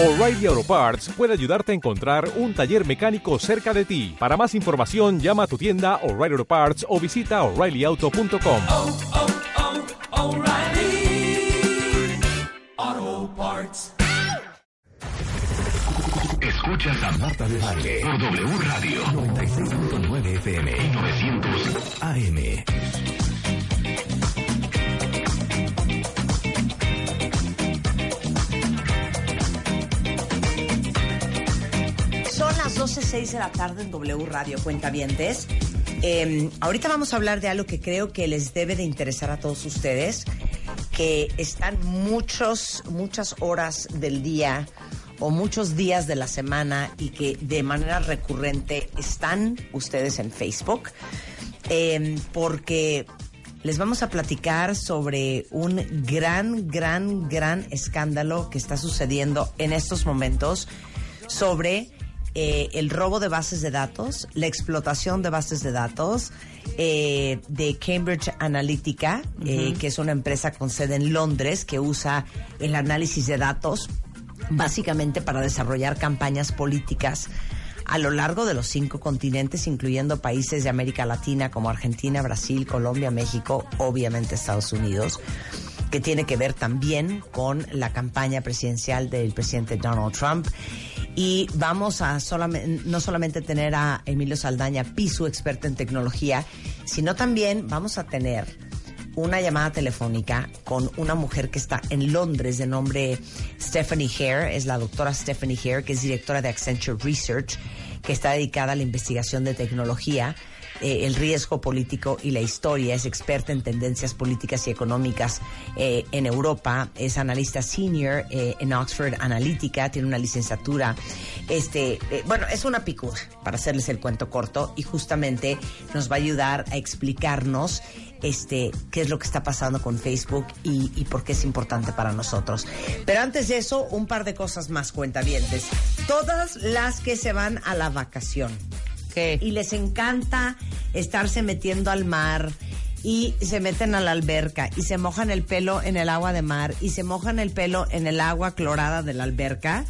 O'Reilly Auto Parts puede ayudarte a encontrar un taller mecánico cerca de ti. Para más información, llama a tu tienda O'Reilly Auto Parts o visita oreillyauto.com. oh, oh, Parts. Escuchas a Marta de Baile por W Radio 96.9 FM y 900 AM. 12.06 de la tarde en W Radio Cuentavientes. Eh, ahorita vamos a hablar de algo que creo que les debe de interesar a todos ustedes, que están muchos, muchas horas del día o muchos días de la semana y que de manera recurrente están ustedes en Facebook, eh, porque les vamos a platicar sobre un gran, gran, gran escándalo que está sucediendo en estos momentos sobre eh, el robo de bases de datos, la explotación de bases de datos eh, de Cambridge Analytica, eh, que es una empresa con sede en Londres que usa el análisis de datos básicamente para desarrollar campañas políticas a lo largo de los cinco continentes, incluyendo países de América Latina como Argentina, Brasil, Colombia, México, obviamente Estados Unidos, que tiene que ver también con la campaña presidencial del presidente Donald Trump. Y vamos a solamente, no solamente tener a Emilio Saldaña, Pisu, experto en tecnología, sino también vamos a tener una llamada telefónica con una mujer que está en Londres de nombre Stephanie Hare, es la doctora Stephanie Hare, que es directora de Accenture Research, que está dedicada a la investigación de tecnología, eh, el riesgo político y la historia, es experta en tendencias políticas y económicas eh, en Europa, es analista senior eh, en Oxford Analytica, tiene una licenciatura, este, bueno, es una picuda, para hacerles el cuento corto, y justamente nos va a ayudar a explicarnos este, qué es lo que está pasando con Facebook y, y por qué es importante para nosotros. Pero antes de eso, un par de cosas más cuentavientes. Todas las que se van a la vacación y les encanta estarse metiendo al mar y se meten a la alberca y se mojan el pelo en el agua de mar y se mojan el pelo en el agua clorada de la alberca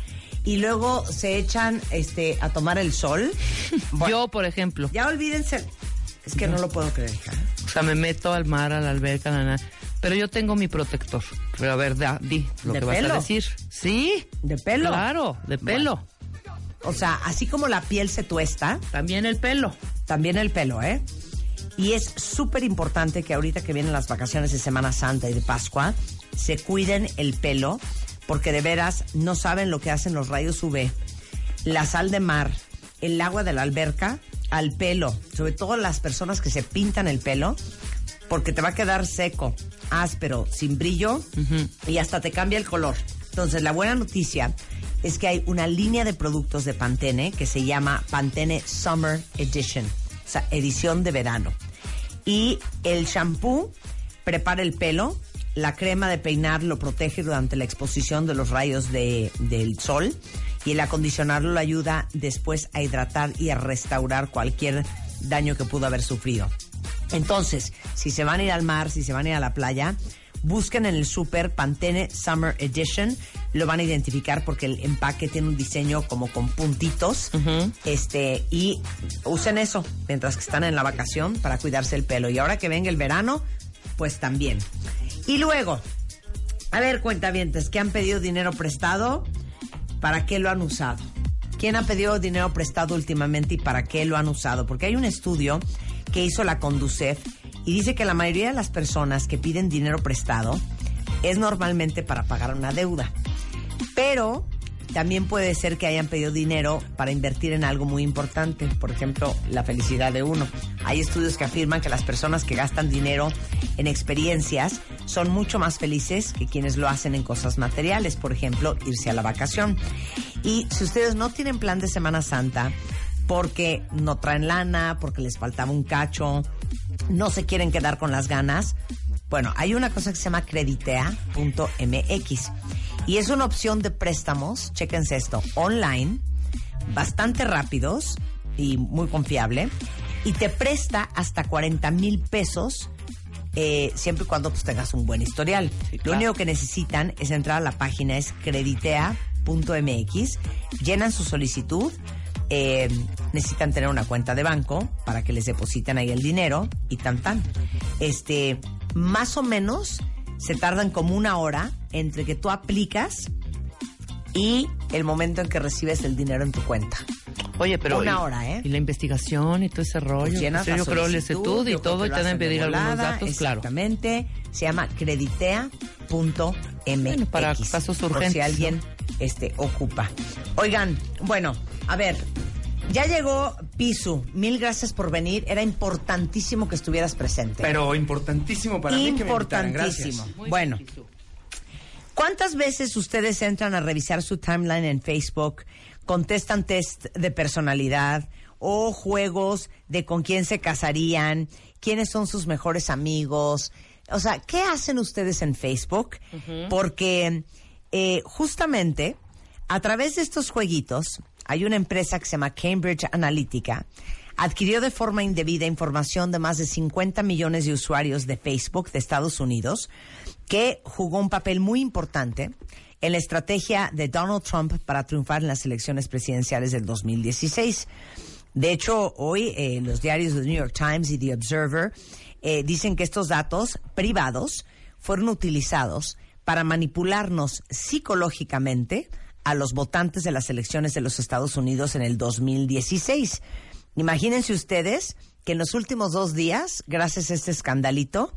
y luego se echan este a tomar el sol. Yo, por ejemplo. Ya olvídense. Es que no lo puedo creer, hija. O sea, me meto al mar, a la alberca, na, na. pero yo tengo mi protector. Pero a ver, da, di lo ¿De que pelo? vas a decir. Sí. ¿De pelo? Claro, de pelo. O sea, así como la piel se tuesta, También el pelo. también el pelo, ¿eh? Y es súper importante que ahorita que vienen las vacaciones de Semana Santa y de Pascua, se cuiden el pelo, porque de veras no saben lo que hacen los rayos UV, la sal de mar, el agua de la alberca, al pelo, sobre todo las personas que se pintan el pelo, porque te va a quedar seco, áspero, sin brillo y hasta te cambia el color. Entonces, la buena noticia es que hay una línea de productos de Pantene que se llama Pantene Summer Edition, o sea, edición de verano. Y el shampoo prepara el pelo, la crema de peinar lo protege durante la exposición de los rayos de- del sol y el acondicionarlo lo ayuda después a hidratar y a restaurar cualquier daño que pudo haber sufrido. Entonces, si se van a ir al mar, si se van a ir a la playa, busquen en el super Pantene Summer Edition. Lo van a identificar porque el empaque tiene un diseño como con puntitos. Este, y usen eso mientras que están en la vacación para cuidarse el pelo. Y ahora que venga el verano, pues también. Y luego, a ver, cuentavientes, que han pedido dinero prestado, ¿para qué lo han usado? ¿Quién ha pedido dinero prestado últimamente y para qué lo han usado? Porque hay un estudio que hizo la Conducef y dice que la mayoría de las personas que piden dinero prestado es normalmente para pagar una deuda. Pero también puede ser que hayan pedido dinero para invertir en algo muy importante, por ejemplo, la felicidad de uno. Hay estudios que afirman que las personas que gastan dinero en experiencias son mucho más felices que quienes lo hacen en cosas materiales, por ejemplo, irse a la vacación. Y si ustedes no tienen plan de Semana Santa, porque no traen lana, porque les faltaba un cacho, no se quieren quedar con las ganas, bueno, hay una cosa que se llama creditea.mx y es una opción de préstamos, chéquense esto, online, bastante rápidos y muy confiable y te presta hasta 40 mil pesos eh, siempre y cuando pues, tengas un buen historial. Lo claro. único que necesitan es entrar a la página, es creditea.mx, llenan su solicitud, eh, necesitan tener una cuenta de banco para que les depositen ahí el dinero y tan tan. Este, más o menos se tardan como una hora entre que tú aplicas y el momento en que recibes el dinero en tu cuenta. Oye, pero. Una y- hora, ¿eh? Y la investigación y todo ese rollo. Pues llenas Pues yo creo la solicitud, y todo, y te deben pedir algunos datos, claro. Exactamente. Se llama creditea.mx. Bueno, para casos Por si urgentes, alguien este, ocupa. Oigan, bueno, a ver. Ya llegó Pisu. Mil gracias por venir. Era importantísimo que estuvieras presente. Pero importantísimo para mí que me invitaran. Gracias. Bueno, ¿cuántas veces ustedes entran a revisar su timeline en Facebook, contestan test de personalidad o juegos de con quién se casarían, quiénes son sus mejores amigos? O sea, ¿qué hacen ustedes en Facebook? Porque eh, justamente a través de estos jueguitos hay una empresa que se llama Cambridge Analytica adquirió de forma indebida información de más de 50 millones de usuarios de Facebook de Estados Unidos, que jugó un papel muy importante en la estrategia de Donald Trump para triunfar en las elecciones presidenciales del 2016. De hecho, hoy eh, los diarios The New York Times y The Observer eh, dicen que estos datos privados fueron utilizados para manipularnos psicológicamente a los votantes de las elecciones de los Estados Unidos en el 2016. Imagínense ustedes que en los últimos dos días, gracias a este escandalito,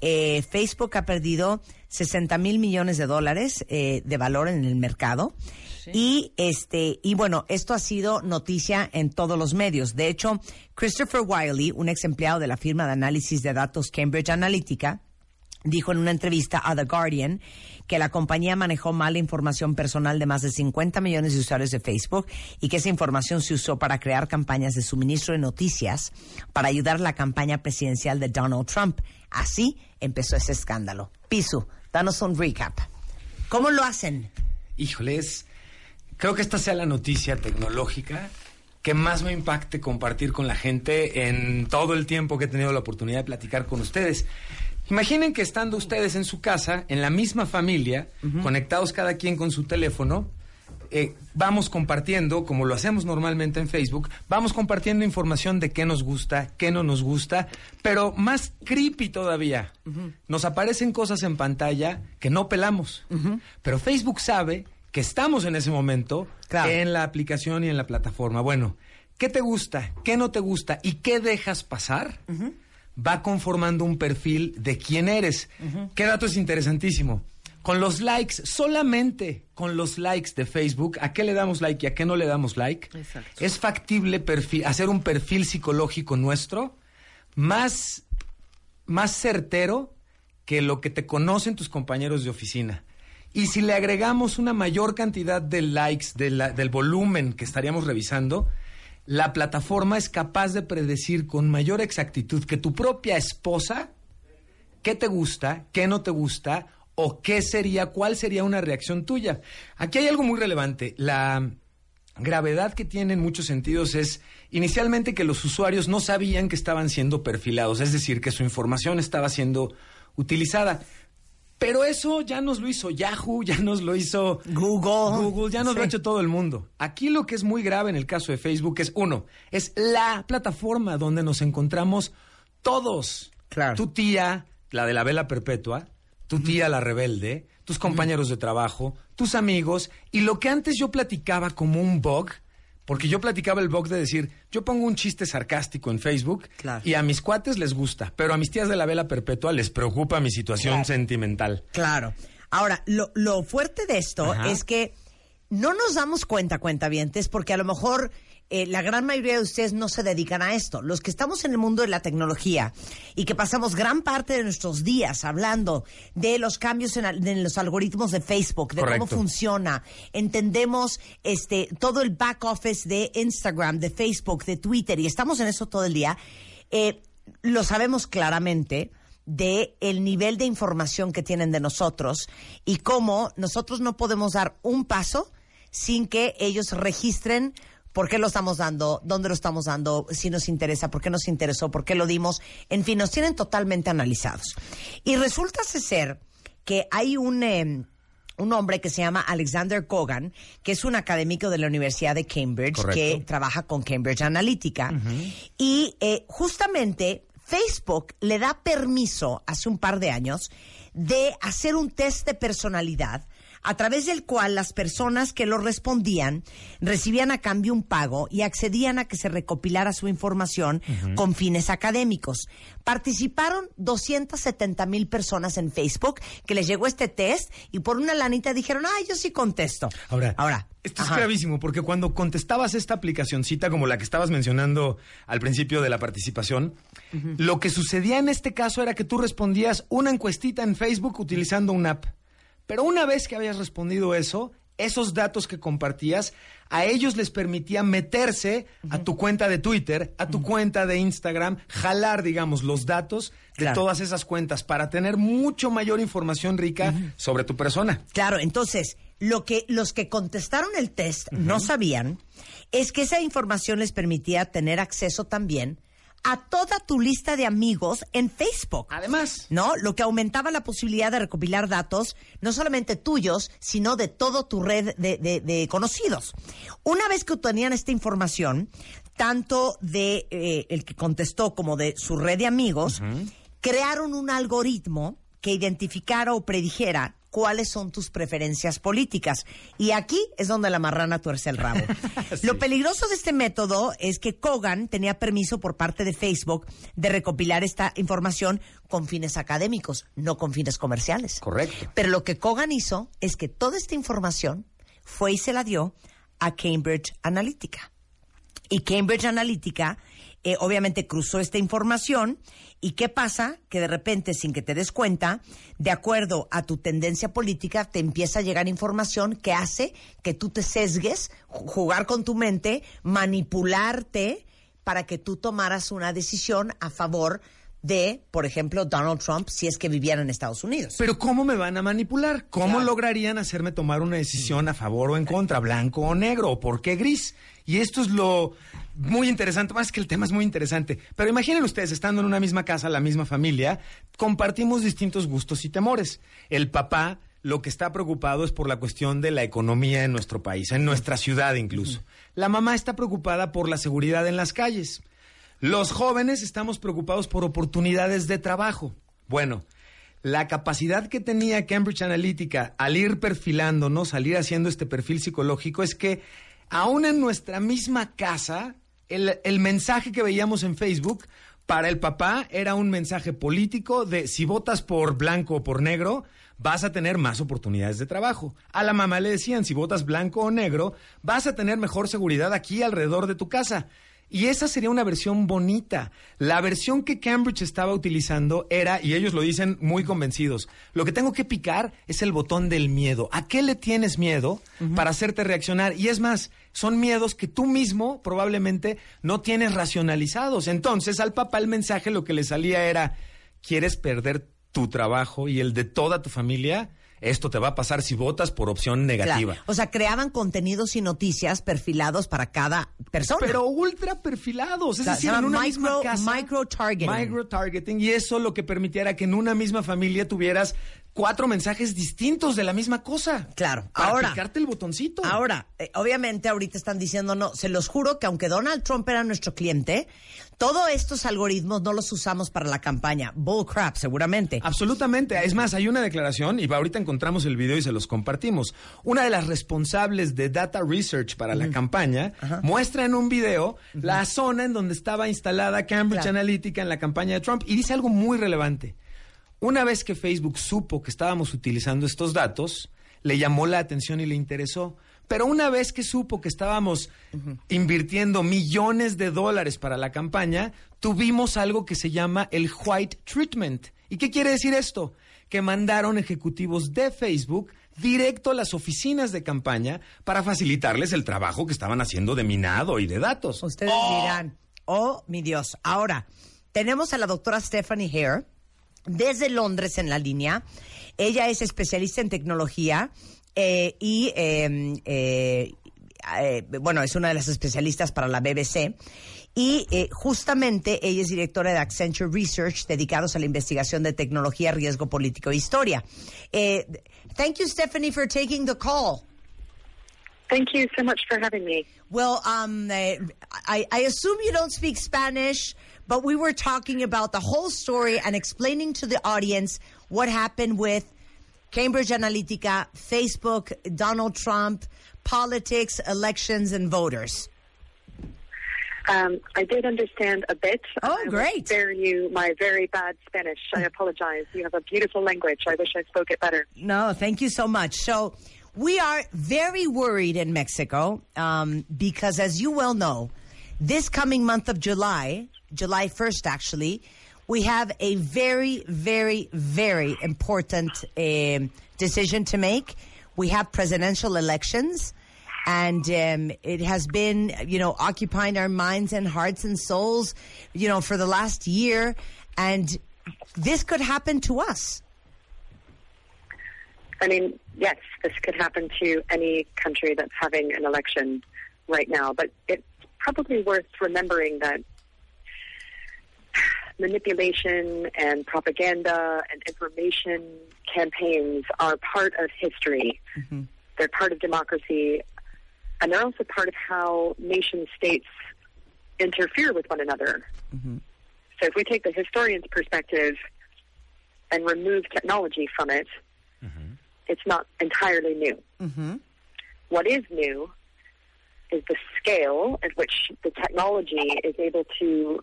eh, Facebook ha perdido 60 mil millones de dólares eh, de valor en el mercado. Y este, y bueno, esto ha sido noticia en todos los medios. De hecho, Christopher Wiley, un ex empleado de la firma de análisis de datos Cambridge Analytica, dijo en una entrevista a The Guardian que la compañía manejó mal información personal de más de 50 millones de usuarios de Facebook y que esa información se usó para crear campañas de suministro de noticias para ayudar la campaña presidencial de Donald Trump. Así empezó ese escándalo. Pisu, danos un recap. ¿Cómo lo hacen? Híjoles, creo que esta sea la noticia tecnológica que más me impacte compartir con la gente en todo el tiempo que he tenido la oportunidad de platicar con ustedes. Imaginen que estando ustedes en su casa, en la misma familia, conectados cada quien con su teléfono, eh, vamos compartiendo, como lo hacemos normalmente en Facebook, vamos compartiendo información de qué nos gusta, qué no nos gusta, pero más creepy todavía. Nos aparecen cosas en pantalla que no pelamos, pero Facebook sabe que estamos en ese momento Claro. en la aplicación y en la plataforma. Bueno, ¿qué te gusta? ¿Qué no te gusta? ¿Y qué dejas pasar? Va conformando un perfil de quién eres. ¿Qué dato es interesantísimo? Con los likes, solamente con los likes de Facebook, ¿a qué le damos like y a qué no le damos like? Exacto. Es factible perfil, hacer un perfil psicológico nuestro más, más certero que lo que te conocen tus compañeros de oficina. Y si le agregamos una mayor cantidad de likes de la- del volumen que estaríamos revisando, la plataforma es capaz de predecir con mayor exactitud que tu propia esposa qué te gusta, qué no te gusta o qué sería, cuál sería una reacción tuya. Aquí hay algo muy relevante. La gravedad que tiene en muchos sentidos es inicialmente que los usuarios no sabían que estaban siendo perfilados, es decir, que su información estaba siendo utilizada. Pero eso ya nos lo hizo Yahoo, ya nos lo hizo Google. Google, ya nos lo ha hecho todo el mundo. Aquí lo que es muy grave en el caso de Facebook es, uno, es la plataforma donde nos encontramos todos. Claro. Tu tía, la de la vela perpetua, tu tía, la rebelde, tus compañeros de trabajo, tus amigos, y lo que antes yo platicaba como un bug, porque yo platicaba el bug de decir, yo pongo un chiste sarcástico en Facebook Claro. y a mis cuates les gusta, pero a mis tías de la vela perpetua les preocupa mi situación Claro. sentimental. Claro. Ahora, lo, lo fuerte de esto Ajá. es que no nos damos cuenta, cuentavientes, porque a lo mejor eh, la gran mayoría de ustedes no se dedican a esto. Los que estamos en el mundo de la tecnología y que pasamos gran parte de nuestros días hablando de los cambios en, los algoritmos de Facebook, de cómo funciona, entendemos este todo el back office de Instagram, de Facebook, de Twitter y estamos en eso todo el día. eh, lo sabemos claramente de el nivel de información que tienen de nosotros y cómo nosotros no podemos dar un paso sin que ellos registren por qué lo estamos dando, dónde lo estamos dando, si nos interesa, por qué nos interesó, por qué lo dimos. En fin, nos tienen totalmente analizados. Y resulta ser que hay un, eh, un hombre que se llama Alexander Kogan, que es un académico de la Universidad de Cambridge, Correcto. que trabaja con Cambridge Analytica. Y eh, justamente Facebook le da permiso hace un par de años de hacer un test de personalidad a través del cual las personas que lo respondían recibían a cambio un pago y accedían a que se recopilara su información con fines académicos. Participaron 270 mil personas en Facebook que les llegó este test y por una lanita dijeron, ay, yo sí contesto. Ahora, Ahora. esto es gravísimo porque cuando contestabas esta aplicacioncita como la que estabas mencionando al principio de la participación, lo que sucedía en este caso era que tú respondías una encuestita en Facebook utilizando una app. Pero una vez que habías respondido eso, esos datos que compartías, a ellos les permitía meterse a tu cuenta de Twitter, a tu cuenta de Instagram, jalar, digamos, los datos de Claro. todas esas cuentas para tener mucho mayor información rica sobre tu persona. Claro, entonces, lo que los que contestaron el test no sabían es que esa información les permitía tener acceso también a toda tu lista de amigos en Facebook. Además, ¿No? Lo que aumentaba la posibilidad de recopilar datos, no solamente tuyos, sino de toda tu red de, de- de conocidos. Una vez que obtenían esta información, tanto de eh, el que contestó como de su red de amigos, crearon un algoritmo que identificara o predijera cuáles son tus preferencias políticas. Y aquí es donde la marrana tuerce el rabo. Lo peligroso de este método es que Kogan tenía permiso por parte de Facebook de recopilar esta información con fines académicos, no con fines comerciales. Correcto. Pero lo que Kogan hizo es que toda esta información fue y se la dio a Cambridge Analytica. Y Cambridge Analytica eh, obviamente cruzó esta información. ¿Y qué pasa? Que de repente, sin que te des cuenta, de acuerdo a tu tendencia política, te empieza a llegar información que hace que tú te sesgues, ju- jugar con tu mente, manipularte para que tú tomaras una decisión a favor de, por ejemplo, Donald Trump, si es que viviera en Estados Unidos. Pero ¿cómo me van a manipular? ¿Cómo Claro. lograrían hacerme tomar una decisión a favor o en contra, blanco o negro? ¿O por qué gris? Y esto es lo muy interesante, más que el tema es muy interesante. Pero imaginen ustedes, estando en una misma casa, la misma familia, compartimos distintos gustos y temores. El papá lo que está preocupado es por la cuestión de la economía en nuestro país, en nuestra ciudad incluso. La mamá está preocupada por la seguridad en las calles. Los jóvenes estamos preocupados por oportunidades de trabajo. Bueno, la capacidad que tenía Cambridge Analytica al ir perfilándonos, al ir haciendo este perfil psicológico, es que aún en nuestra misma casa, el, el mensaje que veíamos en Facebook para el papá era un mensaje político de si votas por blanco o por negro, vas a tener más oportunidades de trabajo. A la mamá le decían, si votas blanco o negro, vas a tener mejor seguridad aquí alrededor de tu casa. Y esa sería una versión bonita. La versión que Cambridge estaba utilizando era, y ellos lo dicen muy convencidos, lo que tengo que picar es el botón del miedo. ¿A qué le tienes miedo para hacerte reaccionar? Y es más, son miedos que tú mismo probablemente no tienes racionalizados. Entonces al papá el mensaje lo que le salía era, ¿quieres perder tu trabajo y el de toda tu familia? Esto te va a pasar si votas por opción negativa. Claro. O sea, creaban contenidos y noticias perfilados para cada persona. Pero ultra perfilados, es O sea, decir, se en llama una micro- misma casa. micro-targeting. Micro-targeting, y eso lo que permitiera que en una misma familia tuvieras cuatro mensajes distintos de la misma cosa. Claro. Para Ahora- picarte el botoncito. Ahora, eh, obviamente ahorita están diciendo, no, se los juro que aunque Donald Trump era nuestro cliente, todos estos algoritmos no los usamos para la campaña. Bull crap, seguramente. Absolutamente. Es más, hay una declaración y ahorita encontramos el video y se los compartimos. Una de las responsables de Data Research para la campaña muestra en un video la zona en donde estaba instalada Cambridge Claro. Analytica en la campaña de Trump y dice algo muy relevante. Una vez que Facebook supo que estábamos utilizando estos datos, le llamó la atención y le interesó. Pero una vez que supo que estábamos invirtiendo millones de dólares para la campaña, tuvimos algo que se llama el White Treatment. ¿Y qué quiere decir esto? Que mandaron ejecutivos de Facebook directo a las oficinas de campaña para facilitarles el trabajo que estaban haciendo de minado y de datos. Ustedes dirán, oh, mi Dios. Ahora, tenemos a la doctora Stephanie Hare desde Londres en la línea. Ella es especialista en tecnología eh, y eh, eh, eh, bueno, es una de las especialistas para la BBC. Y eh, justamente ella es directora de Accenture Research, dedicados a la investigación de tecnología, riesgo político e historia. Thank you, Stephanie, for taking the call. Thank you so much for having me. Well, um, I, I assume you don't speak Spanish, but we were talking about the whole story and explaining to the audience what happened with Cambridge Analytica, Facebook, Donald Trump, politics, elections, and voters. Um, I did understand a bit. Oh, I great. Spare you my very bad Spanish. I apologize. You have a beautiful language. I wish I spoke it better. No, thank you so much. So we are very worried in Mexico um, because, as you well know, this coming month of July, July 1st actually, we have a very, very, very important um decision to make. We have presidential elections. And um, it has been, you know, occupying our minds and hearts and souls, you know, for the last year. And this could happen to us. I mean, yes, this could happen to any country that's having an election right now, but it's probably worth remembering that manipulation and propaganda and information campaigns are part of history. Mm-hmm. They're part of democracy, and they're also part of how nation states interfere with one another. Mm-hmm. So if we take the historian's perspective and remove technology from it, mm-hmm. it's not entirely new. What is new is the scale at which the technology is able to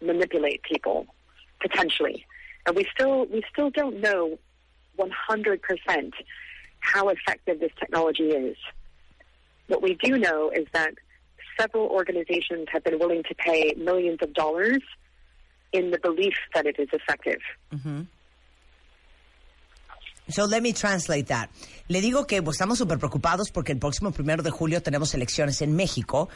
manipulate people potentially, and we still we still don't know 100% how effective this technology is. What we do know is that several organizations have been willing to pay millions of dollars in the belief that it is effective. Mm-hmm. So let me translate that. Le digo que pues, estamos súper preocupados porque el próximo primero de julio tenemos elecciones en México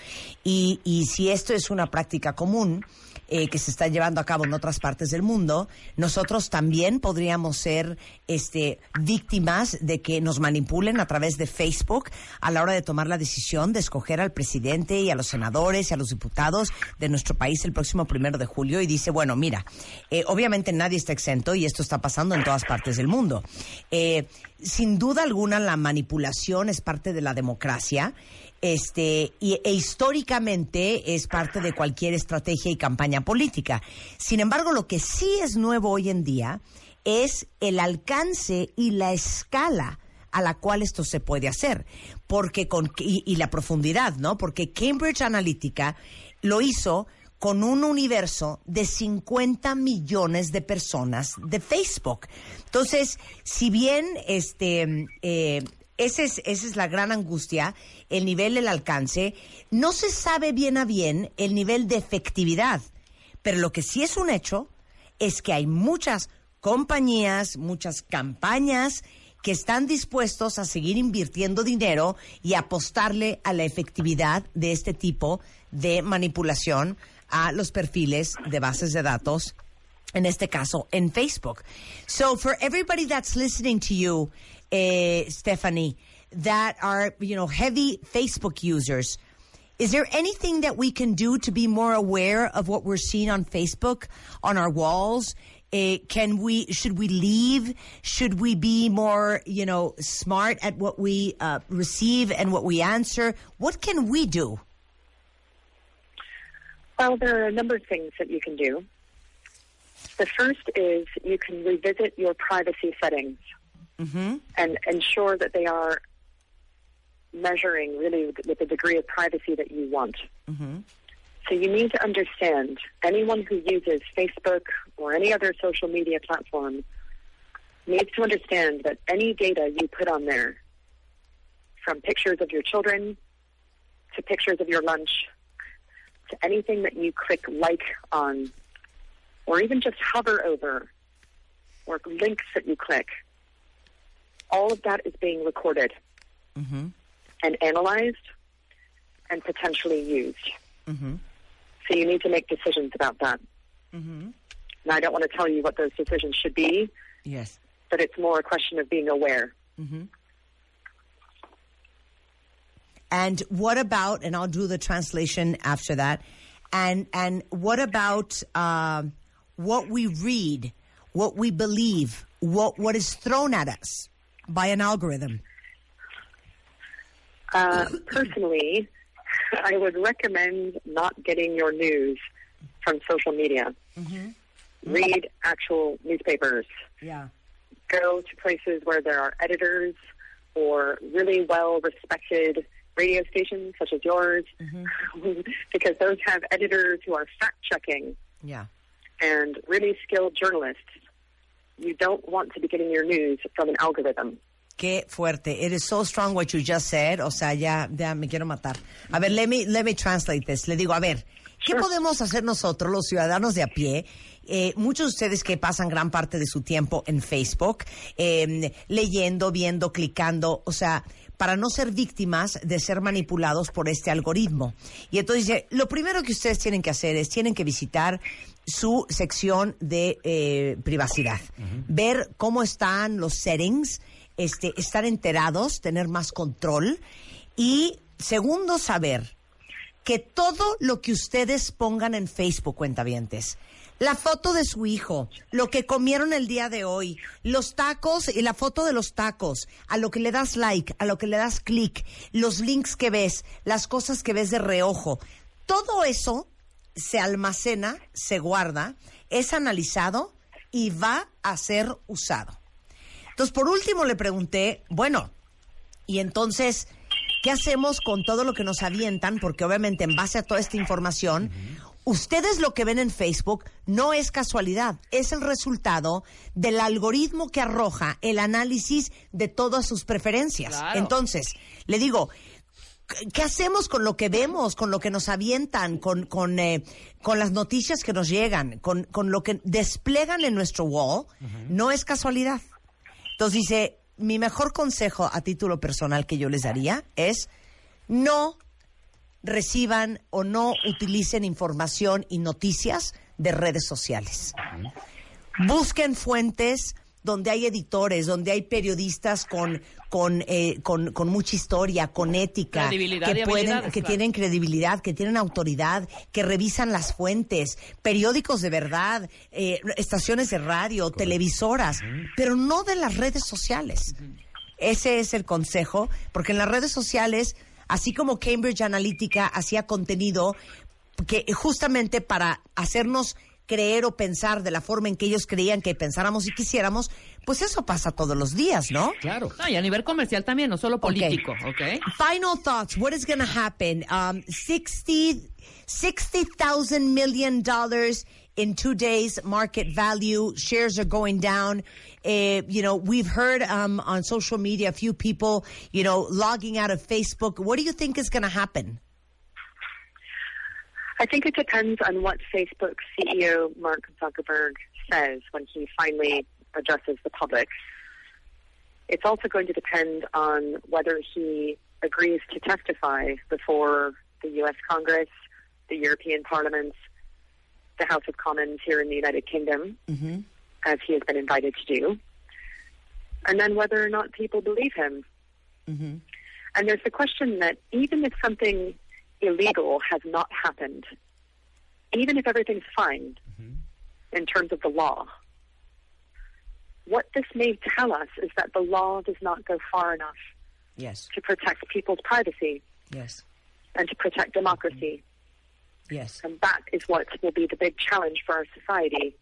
y, y si esto es una práctica común eh, que se está llevando a cabo en otras partes del mundo, nosotros también podríamos ser este, víctimas de que nos manipulen a través de Facebook a la hora de tomar la decisión de escoger al presidente y a los senadores y a los diputados de nuestro país el próximo primero de julio y dice, bueno, mira, eh, obviamente nadie está exento y esto está pasando en todas partes del mundo. Eh, sin duda alguna la manipulación es parte de la democracia este, y, e históricamente es parte de cualquier estrategia y campaña política. Sin embargo, lo que sí es nuevo hoy en día es el alcance y la escala a la cual esto se puede hacer, porque con y, y la profundidad, ¿no? Porque Cambridge Analytica lo hizo con un universo de 50 millones de personas de Facebook. Entonces, si bien este eh, es, esa es la gran angustia, el nivel, el alcance, no se sabe bien a bien el nivel de efectividad. Pero lo que sí es un hecho es que hay muchas compañías, muchas campañas que están dispuestos a seguir invirtiendo dinero y apostarle a la efectividad de este tipo de manipulación a los perfiles de bases de datos, en este caso en Facebook. So for everybody that's listening to you, eh, Stephanie, that are, you know, heavy Facebook users, is there anything that we can do to be more aware of what we're seeing on Facebook, on our walls? Uh, can we, should we leave? Should we be more, you know, smart at what we uh, receive and what we answer? What can we do? Well, there are a number of things that you can do. The first is you can revisit your privacy settings and ensure that they are measuring really with, the degree of privacy that you want. Mm-hmm. So you need to understand anyone who uses Facebook or any other social media platform needs to understand that any data you put on there, from pictures of your children to pictures of your lunch to anything that you click like on, or even just hover over, or links that you click, all of that is being recorded mm-hmm. And analyzed and potentially used. Mm-hmm. So you need to make decisions about that. Mm-hmm. Now, I don't want to tell you what those decisions should be, Yes. but it's more a question of being aware. Mm-hmm. And what about, and I'll do the translation after that, and, and what about uh, what we read, what we believe, what, what is thrown at us by an algorithm? Uh, personally, I would recommend not getting your news from social media. Read actual newspapers. Yeah. Go to places where there are editors or really well respected radio stations such as yours, because those have editors who are fact checking Yeah. and really skilled journalists. You don't want to be getting your news from an algorithm. Qué fuerte. It is so strong what you just said. O sea, ya, ya me quiero matar. A ver, let me, let me translate this. Le digo, a ver, ¿qué podemos hacer nosotros, los ciudadanos de a pie? Eh, muchos de ustedes que pasan gran parte de su tiempo en Facebook, eh, leyendo, viendo, clicando, o sea, para no ser víctimas de ser manipulados por este algoritmo. Y entonces dice, lo primero que ustedes tienen que hacer es, tienen que visitar su sección de eh, privacidad, ver cómo están los settings, este, estar enterados, tener más control y segundo, saber que todo lo que ustedes pongan en Facebook, cuentavientes, la foto de su hijo, lo que comieron el día de hoy, los tacos y la foto de los tacos, a lo que le das like, a lo que le das clic, los links que ves, las cosas que ves de reojo, todo eso se almacena, se guarda, es analizado y va a ser usado. Entonces, por último, le pregunté, bueno, y entonces, ¿qué hacemos con todo lo que nos avientan? Porque obviamente en base a toda esta información, ustedes lo que ven en Facebook no es casualidad, es el resultado del algoritmo que arroja el análisis de todas sus preferencias. Claro. Entonces, le digo, ¿Qué hacemos con lo que vemos, con lo que nos avientan, con, con, eh, con las noticias que nos llegan, con, con lo que desplegan en nuestro wall? No es casualidad. Entonces dice, mi mejor consejo a título personal que yo les daría es no reciban o no utilicen información y noticias de redes sociales. Busquen fuentes donde hay editores, donde hay periodistas con con, eh, con, con mucha historia, con ética, que pueden, que claro. tienen credibilidad, que tienen autoridad, que revisan las fuentes, periódicos de verdad, eh, estaciones de radio, televisoras, pero no de las redes sociales. Ese es el consejo, porque en las redes sociales, así como Cambridge Analytica hacía contenido que justamente para hacernos creer o pensar de la forma en que ellos creían que pensáramos y quisiéramos, pues eso pasa todos los días, ¿no? Claro. No, y a nivel comercial también, no solo político, ¿ok? Final thoughts. What is going to happen? Um, 60 $60,000 million dollars in two days market value. Shares are going down. Uh, you know, we've heard um, on social media a few people, you know, logging out of Facebook. What do you think is going to happen? I think it depends on what Facebook CEO Mark Zuckerberg says when he finally addresses the public. It's also going to depend on whether he agrees to testify before the U.S. Congress, the European Parliament, the House of Commons here in the United Kingdom, mm-hmm. as he has been invited to do, and then whether or not people believe him. Mm-hmm. And there's the question that even if something illegal has not happened, even if everything's fine mm-hmm. in terms of the law, what this may tell us is that the law does not go far enough Yes, to protect people's privacy yes, and to protect democracy. Mm-hmm. yes. And that is what will be the big challenge for our society.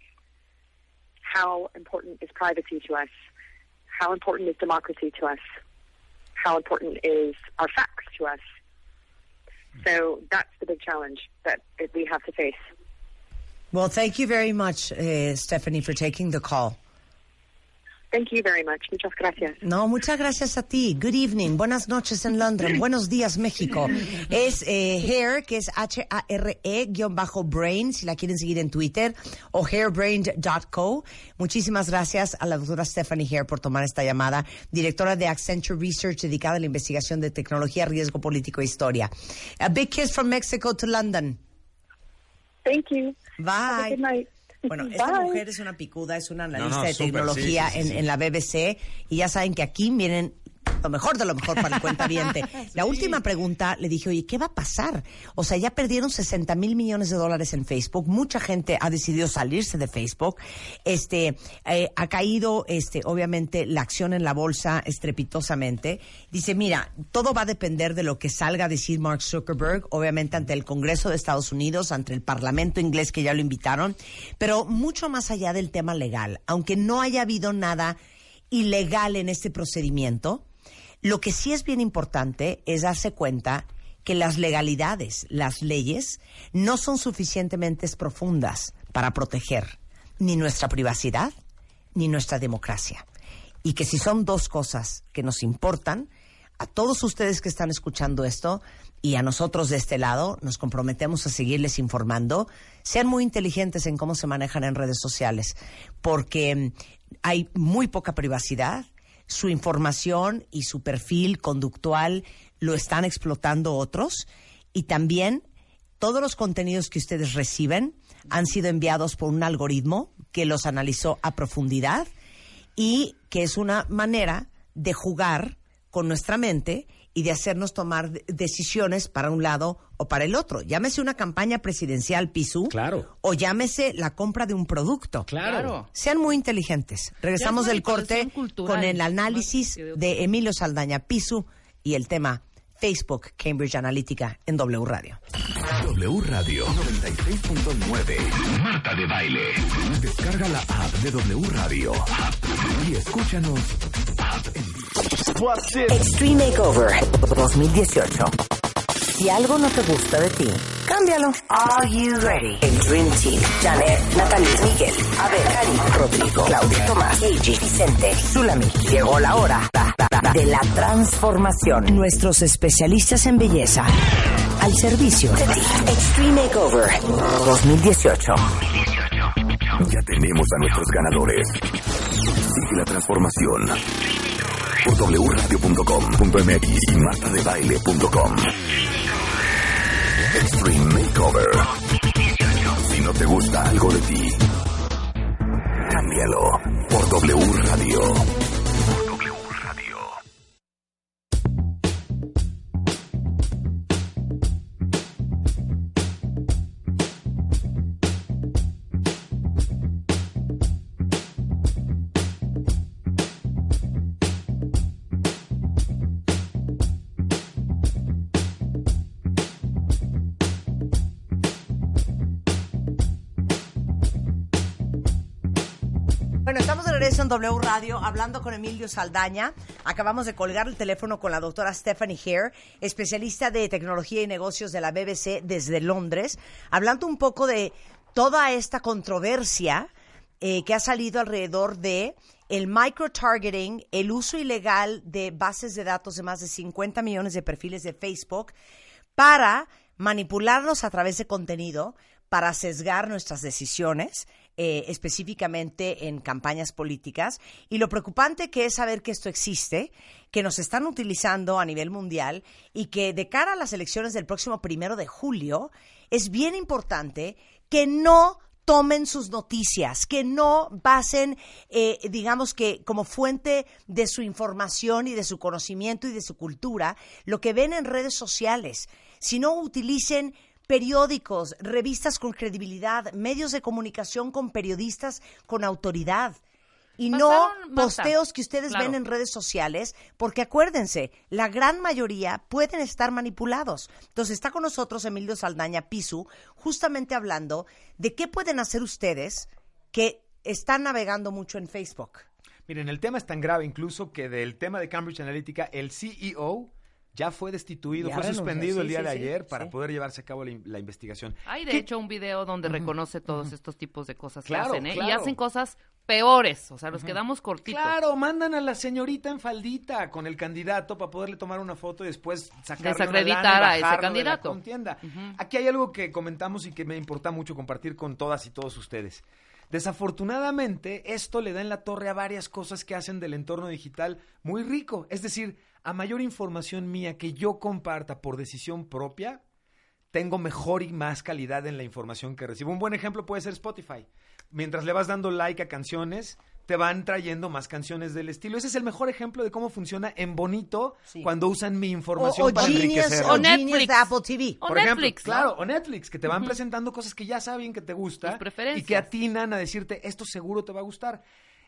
How important is privacy to us? How important is democracy to us? How important is our facts to us? So that's the big challenge that we have to face. Well, thank you very much, uh, Stephanie, for taking the call. Thank you very much. Muchas gracias. No, muchas gracias a ti. Good evening. Buenas noches en Londres. Buenos días, México. Es eh, Hair, que es H-A-R-E-Brain, si la quieren seguir en Twitter, o hairbrain.co. Muchísimas gracias a la doctora Stephanie Hair por tomar esta llamada, directora de Accenture Research, dedicada a la investigación de tecnología, riesgo político e historia. A big kiss from Mexico to London. Thank you. Have a Bye. good night. Bueno, esta mujer es una picuda, es una analista no, de tecnología sí, sí, en, sí. en la BBC y ya saben que aquí vienen lo mejor de lo mejor para el cuentaviente. La última pregunta, le dije, oye, ¿qué va a pasar? O sea, ya perdieron 60 mil millones de dólares en Facebook. Mucha gente ha decidido salirse de Facebook. Este, eh, ha caído, este, obviamente, la acción en la bolsa estrepitosamente. Dice, mira, todo va a depender de lo que salga a decir Mark Zuckerberg, obviamente ante el Congreso de Estados Unidos, ante el Parlamento inglés que ya lo invitaron, pero mucho más allá del tema legal, aunque no haya habido nada ilegal en este procedimiento, lo que sí es bien importante es darse cuenta que las legalidades, las leyes, no son suficientemente profundas para proteger ni nuestra privacidad ni nuestra democracia. Y que si son dos cosas que nos importan, a todos ustedes que están escuchando esto y a nosotros de este lado, nos comprometemos a seguirles informando. Sean muy inteligentes en cómo se manejan en redes sociales, porque mm, hay muy poca privacidad, su información y su perfil conductual lo están explotando otros. Y también todos los contenidos que ustedes reciben han sido enviados por un algoritmo que los analizó a profundidad y que es una manera de jugar con nuestra mente y de hacernos tomar de- decisiones para un lado o para el otro. Llámese una campaña presidencial, Pisu. Claro. O llámese la compra de un producto. Claro. Sean muy inteligentes. Regresamos del corte cultural, con el análisis de Emilio Saldaña Pisu y el tema Facebook Cambridge Analytica en W Radio. W Radio 96.9. Marta de Baile. Descarga la app de W Radio. Y escúchanos. En vivo. Extreme Makeover 2018. Si algo no te gusta de ti, cámbialo. Are you ready? El Dream Team. Janet, Natalie, Miguel, Abel, Karim, Rodrigo, Claudia, Tomás, Eiji, Vicente, Zulami. Llegó la hora de la transformación. Nuestros especialistas en belleza al servicio de ti. Extreme Makeover 2018. Ya tenemos a nuestros ganadores. Sigue la transformación. Por wradio.com.mx y martadebaile.com. Extreme Makeover. Si no te gusta algo de ti, cámbialo por W Radio. W Radio hablando con Emilio Saldaña. Acabamos de colgar el teléfono con la doctora Stephanie Hare, especialista de tecnología y negocios de la BBC desde Londres, hablando un poco de toda esta controversia eh, que ha salido alrededor de el microtargeting, el uso ilegal de bases de datos de más de 50 millones de perfiles de Facebook para manipularnos a través de contenido, para sesgar nuestras decisiones, eh, específicamente en campañas políticas. Y lo preocupante que es saber que esto existe, que nos están utilizando a nivel mundial y que de cara a las elecciones del próximo primero de julio, es bien importante que no tomen sus noticias, que no basen, eh, digamos que como fuente de su información y de su conocimiento y de su cultura, lo que ven en redes sociales, sino utilicen periódicos, revistas con credibilidad, medios de comunicación con periodistas con autoridad. Y no Marta. posteos que ustedes Claro. ven en redes sociales, porque acuérdense, la gran mayoría pueden estar manipulados. Entonces está con nosotros Emilio Saldaña Pisu, justamente hablando de qué pueden hacer ustedes que están navegando mucho en Facebook. Miren, el tema es tan grave incluso que del tema de Cambridge Analytica, el CEO ya fue destituido, Ya fue renunció, suspendido sí, el día sí, de sí, ayer para sí. poder llevarse a cabo la, in- la investigación. Hay de ¿Qué- hecho un video donde reconoce todos estos tipos de cosas Claro, que hacen, ¿eh? Y hacen cosas peores, o sea, nos quedamos cortitos. Claro, mandan a la señorita en faldita con el candidato para poderle tomar una foto y después sacarle una Desacreditar lana y a ese de la candidato. contienda. Aquí hay algo que comentamos y que me importa mucho compartir con todas y todos ustedes. Desafortunadamente, esto le da en la torre a varias cosas que hacen del entorno digital muy rico. Es decir, a mayor información mía que yo comparta por decisión propia, tengo mejor y más calidad en la información que recibo. Un buen ejemplo puede ser Spotify. Mientras le vas dando like a canciones, te van trayendo más canciones del estilo. Ese es el mejor ejemplo de cómo funciona en bonito cuando usan mi información o para Genius, enriquecer. o Netflix. de Apple TV. O Por ejemplo, Netflix, ¿no? claro, o Netflix, que te van presentando cosas que ya saben que te gusta y que atinan a decirte, esto seguro te va a gustar.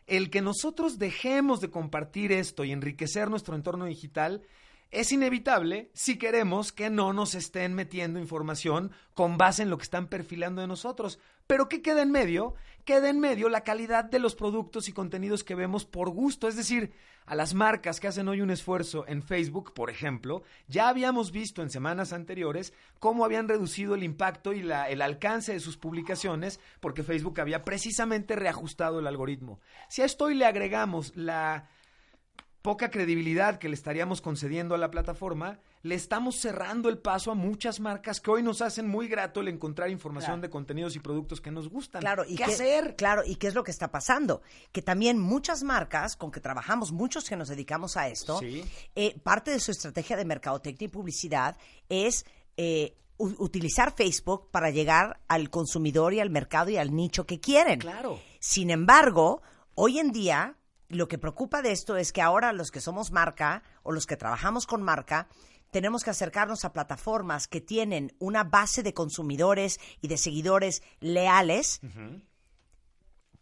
El que nosotros dejemos de compartir esto y enriquecer nuestro entorno digital es inevitable si queremos que no nos estén metiendo información con base en lo que están perfilando de nosotros. Pero ¿qué queda en medio? Queda en medio la calidad de los productos y contenidos que vemos por gusto. Es decir, a las marcas que hacen hoy un esfuerzo en Facebook, por ejemplo, ya habíamos visto en semanas anteriores cómo habían reducido el impacto y la- el alcance de sus publicaciones porque Facebook había precisamente reajustado el algoritmo. Si a esto hoy le agregamos la poca credibilidad que le estaríamos concediendo a la plataforma, le estamos cerrando el paso a muchas marcas que hoy nos hacen muy grato el encontrar información Claro. de contenidos y productos que nos gustan. Claro, y ¿Qué qué, hacer? Claro, y qué es lo que está pasando. Que también muchas marcas con que trabajamos, muchos que nos dedicamos a esto, Sí. eh, parte de su estrategia de mercadotecnia y publicidad es eh, utilizar Facebook para llegar al consumidor y al mercado y al nicho que quieren. Claro. Sin embargo, hoy en día lo que preocupa de esto es que ahora los que somos marca o los que trabajamos con marca tenemos que acercarnos a plataformas que tienen una base de consumidores y de seguidores leales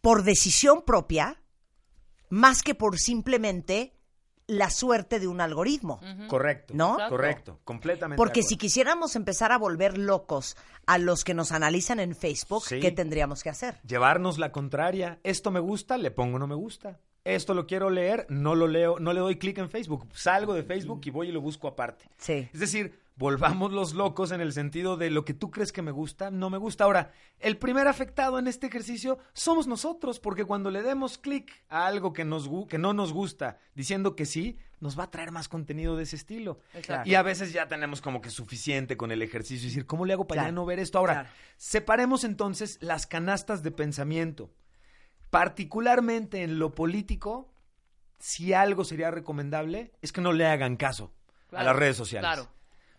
por decisión propia más que por simplemente la suerte de un algoritmo. Correcto. ¿No? Correcto. Completamente. Porque si quisiéramos empezar a volver locos a los que nos analizan en Facebook, Sí. ¿qué tendríamos que hacer? llevarnos la contraria. Esto me gusta, le pongo no me gusta. Esto lo quiero leer, no lo leo, no le doy clic en Facebook. Salgo de Facebook y voy y lo busco aparte. Sí. Es decir, volvamos los locos en el sentido de lo que tú crees que me gusta, no me gusta. Ahora, el primer afectado en este ejercicio somos nosotros, porque cuando le demos clic a algo que, nos, que no nos gusta, diciendo que sí, nos va a traer más contenido de ese estilo. Y a veces ya tenemos como que suficiente con el ejercicio, y decir, ¿cómo le hago para ya no ver esto? Ahora, Claro. separemos entonces las canastas de pensamiento. Particularmente en lo político, si algo sería recomendable, es que no le hagan caso a las redes sociales. claro.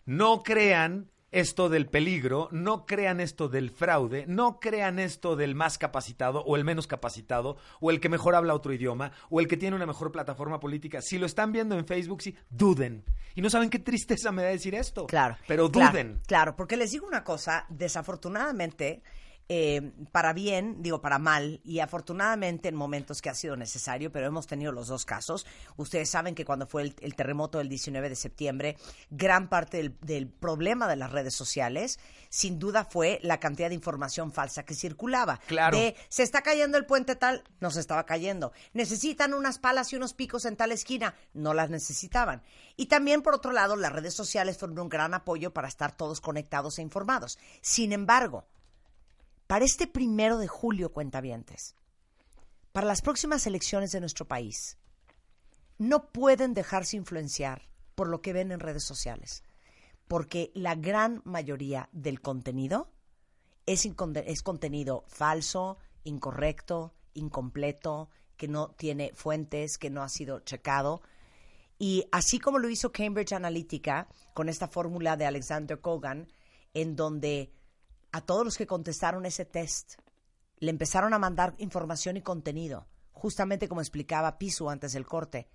No crean esto del peligro, no crean esto del fraude, no crean esto del más capacitado o el menos capacitado o el que mejor habla otro idioma o el que tiene una mejor plataforma política. Si lo están viendo en Facebook, sí, duden. Y no saben qué tristeza me da decir esto. Claro. Pero claro, duden. Claro, porque les digo una cosa, desafortunadamente, eh, para bien, digo para mal, y afortunadamente en momentos que ha sido necesario, pero hemos tenido los dos casos. Ustedes saben que cuando fue el, el terremoto del 19 de septiembre, gran parte del, del problema de las redes sociales, sin duda fue la cantidad de información falsa que circulaba. Claro. De se está cayendo el puente tal, no se estaba cayendo. Necesitan unas palas y unos picos en tal esquina, no las necesitaban. Y también, por otro lado, las redes sociales fueron un gran apoyo para estar todos conectados e informados. Sin embargo, para este primero de julio, cuentavientes, para las próximas elecciones de nuestro país, no pueden dejarse influenciar por lo que ven en redes sociales, porque la gran mayoría del contenido es, es contenido falso, incorrecto, incompleto, que no tiene fuentes, que no ha sido checado. Y así como lo hizo Cambridge Analytica con esta fórmula de Alexander Kogan, en donde a todos los que contestaron ese test le empezaron a mandar información y contenido, justamente como explicaba Pisu antes del corte,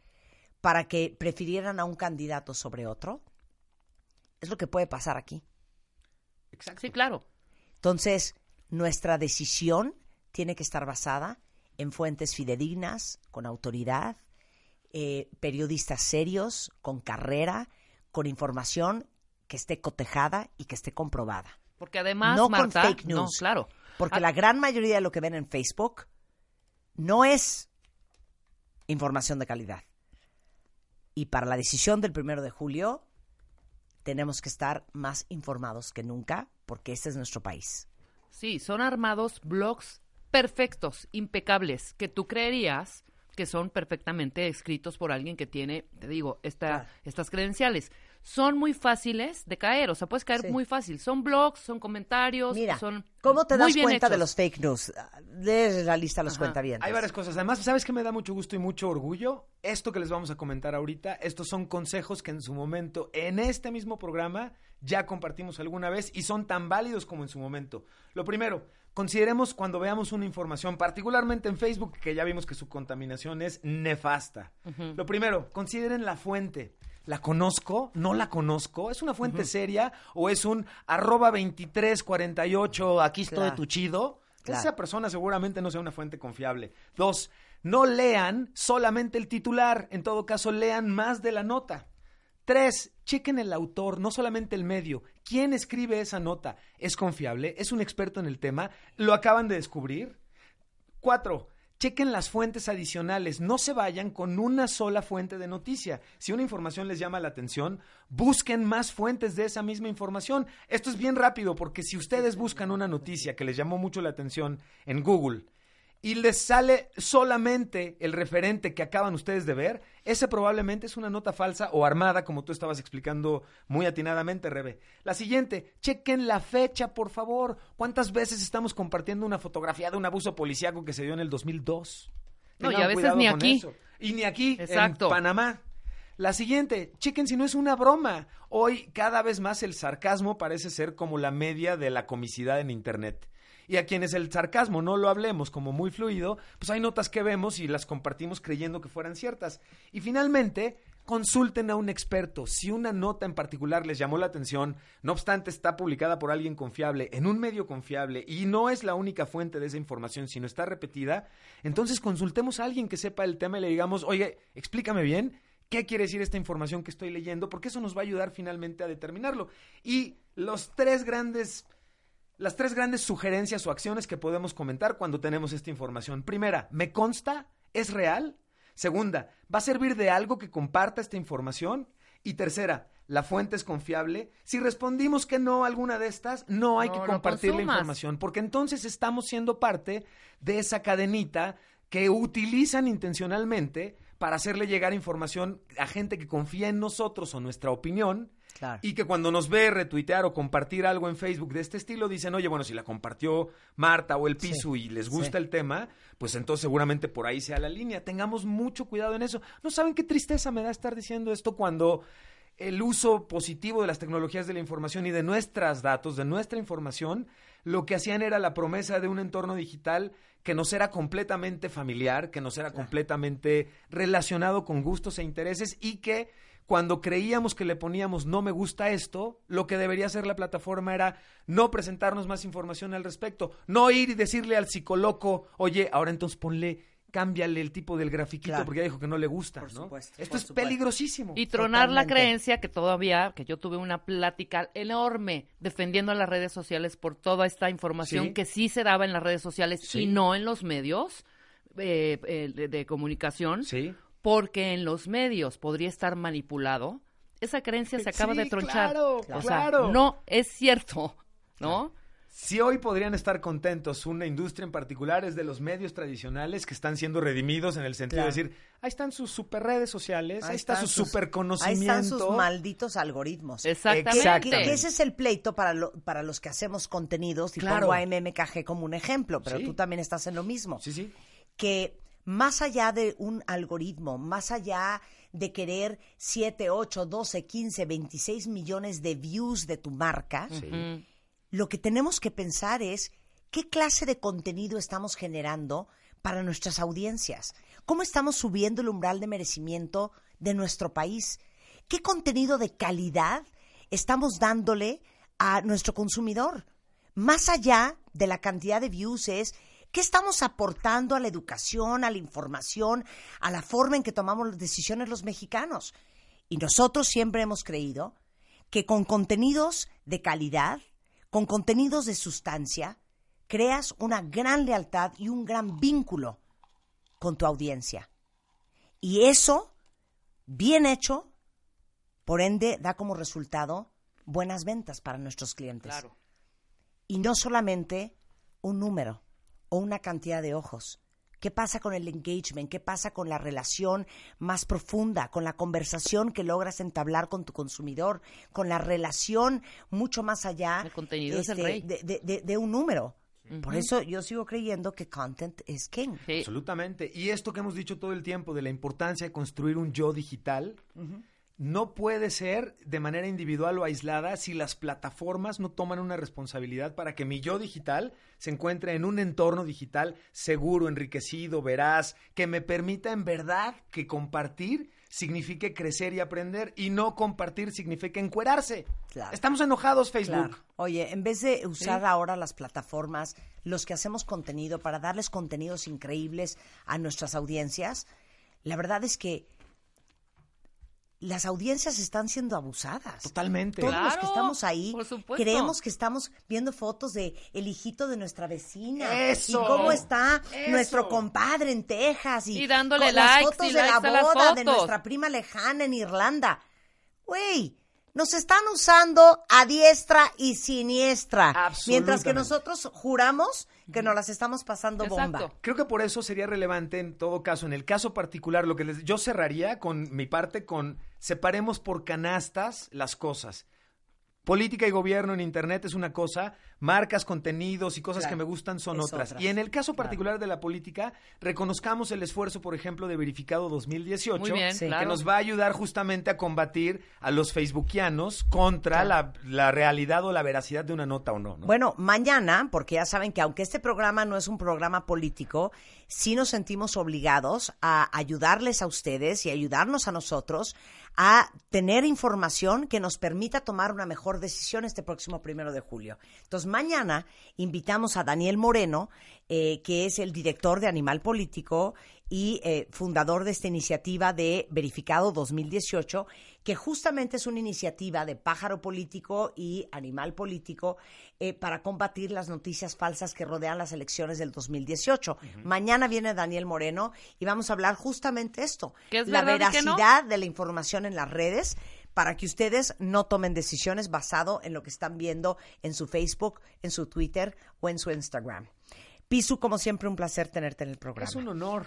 para que prefirieran a un candidato sobre otro, es lo que puede pasar aquí. Sí, claro. Entonces, nuestra decisión tiene que estar basada en fuentes fidedignas, con autoridad, eh, periodistas serios, con carrera, con información que esté cotejada y que esté comprobada. Porque además, no Marta, con fake no, news. claro. Porque Ah, la gran mayoría de lo que ven en Facebook no es información de calidad. Y para la decisión del primero de julio, tenemos que estar más informados que nunca, porque este es nuestro país. Sí, son armados blogs perfectos, impecables, que tú creerías que son perfectamente escritos por alguien que tiene, te digo, esta, estas credenciales. Son muy fáciles de caer, o sea, puedes caer Sí. muy fácil. Son blogs, son comentarios, Mira, son ¿cómo te muy das bien cuenta de los fake news? De la lista los Ajá. cuentavientes. Hay varias cosas. Además, ¿sabes qué me da mucho gusto y mucho orgullo? Esto que les vamos a comentar ahorita, estos son consejos que en su momento, en este mismo programa, ya compartimos alguna vez y son tan válidos como en su momento. Lo primero, consideremos cuando veamos una información, particularmente en Facebook, que ya vimos que su contaminación es nefasta. Lo primero, consideren la fuente. ¿La conozco? ¿No la conozco? ¿Es una fuente seria? ¿O es un arroba 2348, aquí estoy Claro. tu chido? Claro. Esa persona seguramente no sea una fuente confiable. Dos, no lean solamente el titular, en todo caso lean más de la nota. Tres, chequen el autor, no solamente el medio. ¿Quién escribe esa nota? ¿Es confiable? ¿Es un experto en el tema? ¿Lo acaban de descubrir? Cuatro, chequen las fuentes adicionales. No se vayan con una sola fuente de noticia. Si una información les llama la atención, busquen más fuentes de esa misma información. Esto es bien rápido porque si ustedes buscan una noticia que les llamó mucho la atención en Google y les sale solamente el referente que acaban ustedes de ver, ese probablemente es una nota falsa o armada, como tú estabas explicando muy atinadamente, Rebe. La siguiente, chequen la fecha, por favor. ¿Cuántas veces estamos compartiendo una fotografía de un abuso policíaco que se dio en el 2002? No, y Tengan a veces ni aquí. eso. Y ni aquí, Exacto. en Panamá. La siguiente, chequen si no es una broma. Hoy cada vez más el sarcasmo parece ser como la media de la comicidad en Internet. Y a quienes el sarcasmo no lo hablemos como muy fluido, pues hay notas que vemos y las compartimos creyendo que fueran ciertas. Y finalmente, consulten a un experto. Si una nota en particular les llamó la atención, no obstante está publicada por alguien confiable, en un medio confiable, y no es la única fuente de esa información, sino está repetida, entonces consultemos a alguien que sepa el tema y le digamos, oye, explícame bien. ¿Qué quiere decir esta información que estoy leyendo? Porque eso nos va a ayudar finalmente a determinarlo. Y los tres grandes las tres grandes sugerencias o acciones que podemos comentar cuando tenemos esta información. Primera, ¿me consta? ¿Es real? Segunda, ¿va a servir de algo que comparta esta información? Y tercera, ¿la fuente es confiable? Si respondimos que no a alguna de estas, no hay No que compartir la información, porque entonces estamos siendo parte de esa cadenita que utilizan intencionalmente para hacerle llegar información a gente que confía en nosotros o nuestra opinión Claro. y que cuando nos ve retuitear o compartir algo en Facebook de este estilo, dicen, oye, bueno, si la compartió Marta o el Piso y les gusta sí. el tema, pues entonces seguramente por ahí sea la línea. Tengamos mucho cuidado en eso. No saben qué tristeza me da estar diciendo esto cuando el uso positivo de las tecnologías de la información y de nuestros datos, de nuestra información, lo que hacían era la promesa de un entorno digital que nos era completamente familiar, que nos era completamente relacionado con gustos e intereses y que cuando creíamos que le poníamos no me gusta esto, lo que debería hacer la plataforma era no presentarnos más información al respecto, no ir y decirle al psicoloco, oye, ahora entonces ponle, cámbiale el tipo del grafiquito Claro. porque ya dijo que no le gusta, Por ¿no? supuesto, Esto por es supuesto. peligrosísimo. Y tronar la creencia que todavía, que yo tuve una plática enorme defendiendo a las redes sociales por toda esta información Sí. que sí se daba en las redes sociales Sí. y no en los medios eh, eh, de, de comunicación, Sí. porque en los medios podría estar manipulado. Esa creencia se acaba Sí, de tronchar. claro, o sea, claro. no es cierto, ¿no? Si hoy podrían estar contentos una industria en particular es de los medios tradicionales que están siendo redimidos en el sentido Claro. de decir, ahí están sus super redes sociales, ahí, está están su sus- super Ahí conocimiento. están sus malditos algoritmos. Exactamente. Exacto. Que, que ese es el pleito para, lo- para los que hacemos contenidos y Claro. pongo a MMKG como un ejemplo, pero Sí. tú también estás en lo mismo. Sí, sí. Que más allá de un algoritmo, más allá de querer 7, 8, 12, 15, 26 millones de views de tu marca, Mm. Lo que tenemos que pensar es qué clase de contenido estamos generando para nuestras audiencias, cómo estamos subiendo el umbral de merecimiento de nuestro país, qué contenido de calidad estamos dándole a nuestro consumidor. Más allá de la cantidad de views es qué estamos aportando a la educación, a la información, a la forma en que tomamos las decisiones los mexicanos. Y nosotros siempre hemos creído que con contenidos de calidad, con contenidos de sustancia, creas una gran lealtad y un gran vínculo con tu audiencia. Y eso, bien hecho, por ende, da como resultado buenas ventas para nuestros clientes. Claro. Y no solamente un número o una cantidad de ojos. ¿Qué pasa con el engagement? ¿Qué pasa con la relación más profunda, con la conversación que logras entablar con tu consumidor, con la relación mucho más allá El contenido es el este, rey. De, de- de- de un número? Por eso yo sigo creyendo que content es king. Sí. Absolutamente. Y esto que hemos dicho todo el tiempo de la importancia de construir un yo digital, no puede ser de manera individual o aislada si las plataformas no toman una responsabilidad para que mi yo digital se encuentre en un entorno digital seguro, enriquecido, veraz, que me permita en verdad que compartir signifique crecer y aprender y no compartir significa encuerarse. Claro. Estamos enojados, Facebook. Claro. Oye, en vez de usar ahora las plataformas, los que hacemos contenido para darles contenidos increíbles a nuestras audiencias, la verdad es que las audiencias están siendo abusadas. Totalmente. Todos los que estamos ahí por creemos que estamos viendo fotos de el hijito de nuestra vecina Eso. y cómo está Eso. nuestro compadre en Texas y, Y dándole con las likes fotos y de likes la las boda de fotos. nuestra prima lejana en Irlanda. Güey, nos están usando a diestra y siniestra, mientras que nosotros juramos que nos las estamos pasando bomba. Creo que por eso sería relevante en todo caso, en el caso particular, lo que les, yo cerraría con mi parte con separemos por canastas las cosas. Política y gobierno en Internet es una cosa, marcas, contenidos y cosas Claro, que me gustan son otras. otra. Y en el caso particular de la política, reconozcamos el esfuerzo, por ejemplo, de Verificado 2018, Muy bien, Sí. claro. que nos va a ayudar justamente a combatir a los facebookianos contra la, la realidad o la veracidad de una nota o no. ¿no? Bueno, mañana, porque ya saben que aunque este programa no es un programa político, sí nos sentimos obligados a ayudarles a ustedes y ayudarnos a nosotros a tener información que nos permita tomar una mejor decisión este próximo primero de julio. Entonces, mañana invitamos a Daniel Moreno, eh, que es el director de Animal Político y eh, fundador de esta iniciativa de Verificado 2018, que justamente es una iniciativa de pájaro político y animal político eh, para combatir las noticias falsas que rodean las elecciones del 2018. Mañana viene Daniel Moreno y vamos a hablar justamente esto, ¿Qué es la no? veracidad de la información en las redes para que ustedes no tomen decisiones basado en lo que están viendo en su Facebook, en su Twitter o en su Instagram. Pisu, como siempre, un placer tenerte en el programa. es un honor.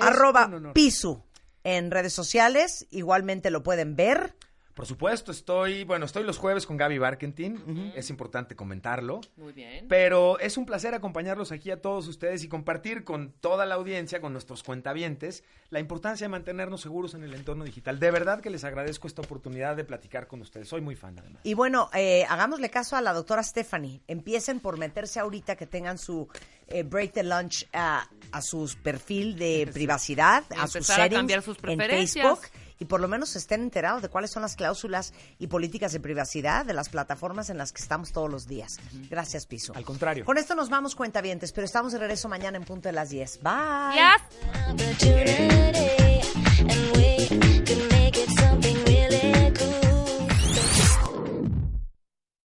Arroba. Pisu en redes sociales, igualmente lo pueden ver. Por supuesto, estoy, bueno, estoy los jueves con Gaby Barkentin, es importante comentarlo. Muy bien. Pero es un placer acompañarlos aquí a todos ustedes y compartir con toda la audiencia, con nuestros cuentavientes, la importancia de mantenernos seguros en el entorno digital. De verdad que les agradezco esta oportunidad de platicar con ustedes. Soy muy fan, además. Y bueno, eh, hagámosle caso a la doctora Stephanie. Empiecen por meterse ahorita que tengan su eh, break the lunch a, a su perfil de privacidad, Y a sus empezar a settings cambiar sus en preferencias. Facebook y por lo menos estén enterados de cuáles son las cláusulas y políticas de privacidad de las plataformas en las que estamos todos los días. Gracias, Piso. Al contrario. Con esto nos vamos cuenta cuentavientes, pero estamos de regreso mañana en punto de las 10. Bye.